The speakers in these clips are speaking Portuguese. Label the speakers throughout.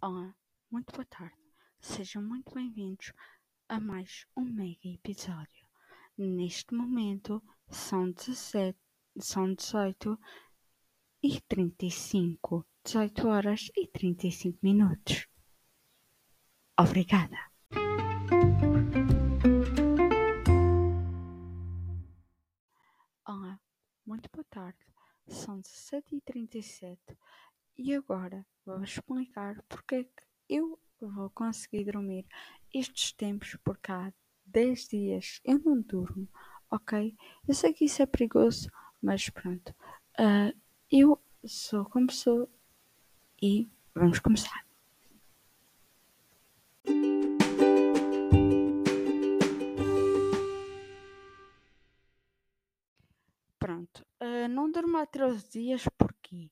Speaker 1: Olá, muito boa tarde. Sejam muito bem-vindos a mais um mega episódio. Neste momento são 17, são 18 e 35, 18 horas e 35 minutos. Obrigada. Olá, muito boa tarde. São 17 e 37 agora vou explicar porque é que eu vou conseguir dormir estes tempos por cá 10 dias eu não durmo, ok? Eu sei que isso é perigoso, mas pronto. Uh, eu sou como sou e vamos começar. Pronto, uh, não durmo há 13 dias porquê?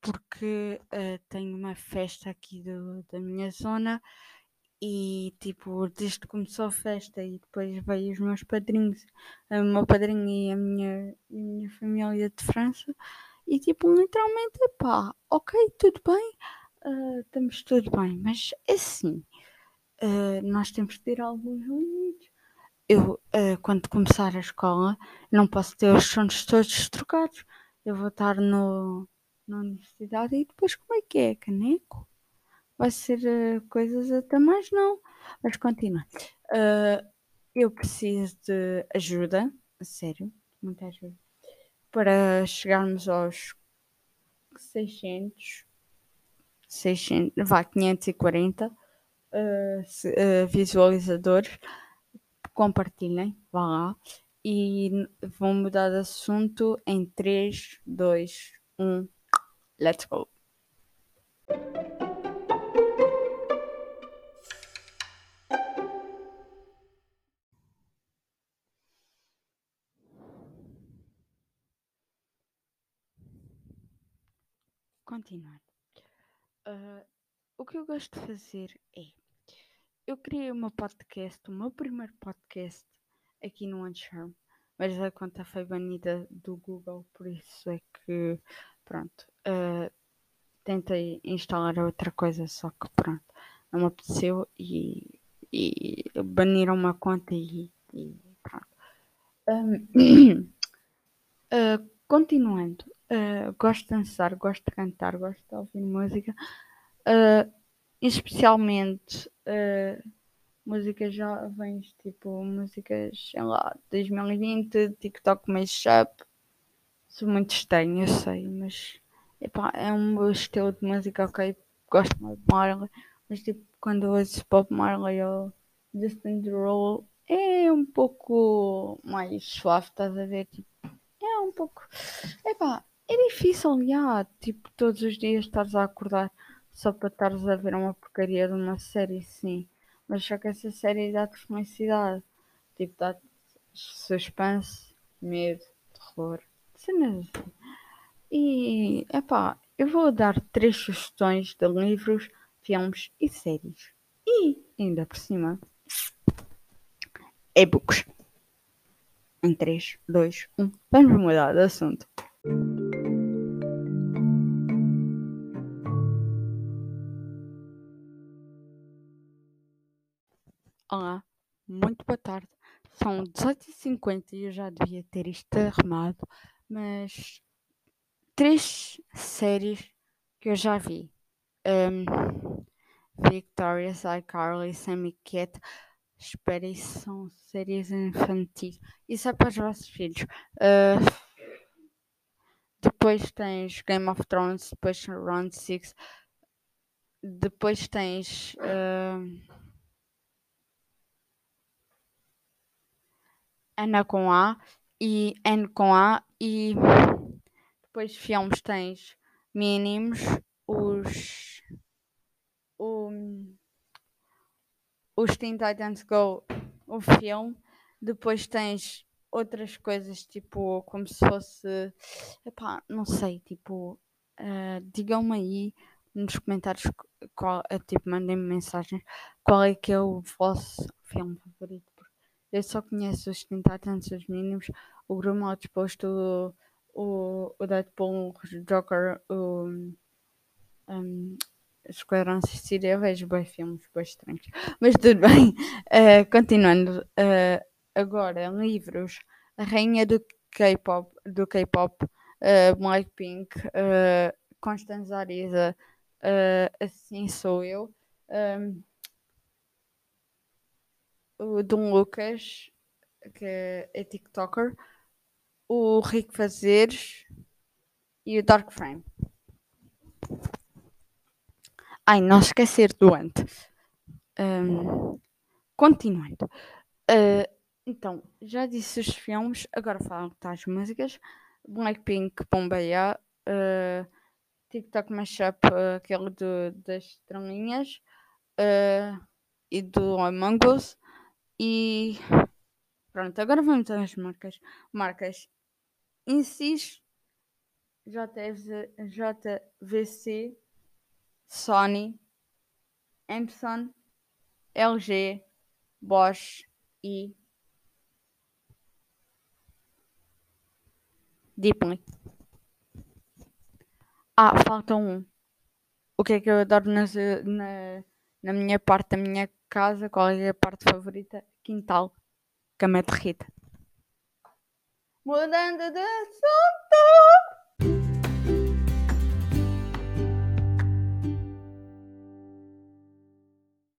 Speaker 1: Porque uh, tenho uma festa aqui do, da minha zona e tipo, desde que começou a festa e depois veio os meus padrinhos, o meu padrinho e a minha, a minha família de França, e tipo, literalmente, pá, ok, tudo bem, uh, estamos tudo bem, mas é assim, uh, nós temos que ter alguns limites. Eu, uh, quando começar a escola, não posso ter os sons todos trocados. Eu vou estar no, na universidade e depois como é que é? Caneco? vai ser uh, coisas até mais não. Mas continua. Uh, eu preciso de ajuda, sério, muita ajuda, para chegarmos aos 600, 600 vá, 540 uh, se, uh, visualizadores. Compartilhem, vá lá. E vão mudar de assunto em 3, 2, 1. Let's go! continuar. Uh, o que eu gosto de fazer é. Eu criei meu podcast, o meu primeiro podcast aqui no Anchor, mas a conta foi banida do Google, por isso é que. Pronto. Uh, tentei instalar outra coisa, só que pronto. Não me apeteceu e, e baniram uma conta e, e pronto. Um, uh, continuando, Uh, gosto de dançar, gosto de cantar, gosto de ouvir música. Especialmente músicas jovens, tipo músicas, sei lá, 2020, TikTok Mashup. Sou muito estranho, eu sei, mas epá, é um meu estilo de música, ok? Gosto mais de Marley, mas tipo, quando eu ouço Pop Marley ou Justin Derulo, é um pouco mais suave, estás a ver? Tipo, é um pouco. Epá, é difícil, já, tipo, todos os dias estares a acordar só para estares a ver uma porcaria de uma série, sim. Mas só que essa série dá-te felicidade. Tipo, dá-te suspense, medo, terror, cenas assim. E, epá, eu vou dar três sugestões de livros, filmes e séries. E, ainda por cima, e-books. Em 3, 2, 1. Vamos mudar de assunto. Olá, muito boa tarde. São 18h50 e eu já devia ter isto arrumado, mas três séries que eu já vi. Um, Victorious, iCarly, Sammy Cat. Espera, isso são séries infantis. Isso é para os vossos filhos. Uh, depois tens Game of Thrones, depois Round 6. Depois tens. Uh, Ana com A e N com A e depois filmes tens mínimos, os o, os Teen Titans Go, o filme, depois tens outras coisas tipo como se fosse epá, não sei, tipo uh, digam-me aí nos comentários qual, uh, tipo, mandem-me mensagens qual é que é o vosso filme favorito eu só conheço os Teen Titans, os mínimos, o Grupo Mal Disposto, o, o, Deadpool, o Joker, o, um, Esquadrão Suicida, eu vejo bem filmes bem estranhos. Mas tudo bem. Uh, continuando. Uh, agora, livros. A Rainha do K-pop, do K-pop, uh, Blackpink, uh, Constance Ariza, Assim Sou Eu, um, o Dom Lucas, que é TikToker, o Rico Fazeres e o Dark Frame. Ai, não esquecer do antes. Um, continuando. Uh, então, já disse os filmes, agora falam tá as músicas. Blackpink, Bombeia, uh, TikTok Mashup, uh, aquele do, das estrelinhas, uh, e do Among Us. E pronto, agora vamos às marcas. Marcas Insys, JVC, Sony, Epson, LG, Bosch e Deeply. Ah, falta um. O que é que eu adoro na, na, na minha parte da minha casa? Qual é a parte favorita? Quintal. Cama de Rita. mudando de assunto.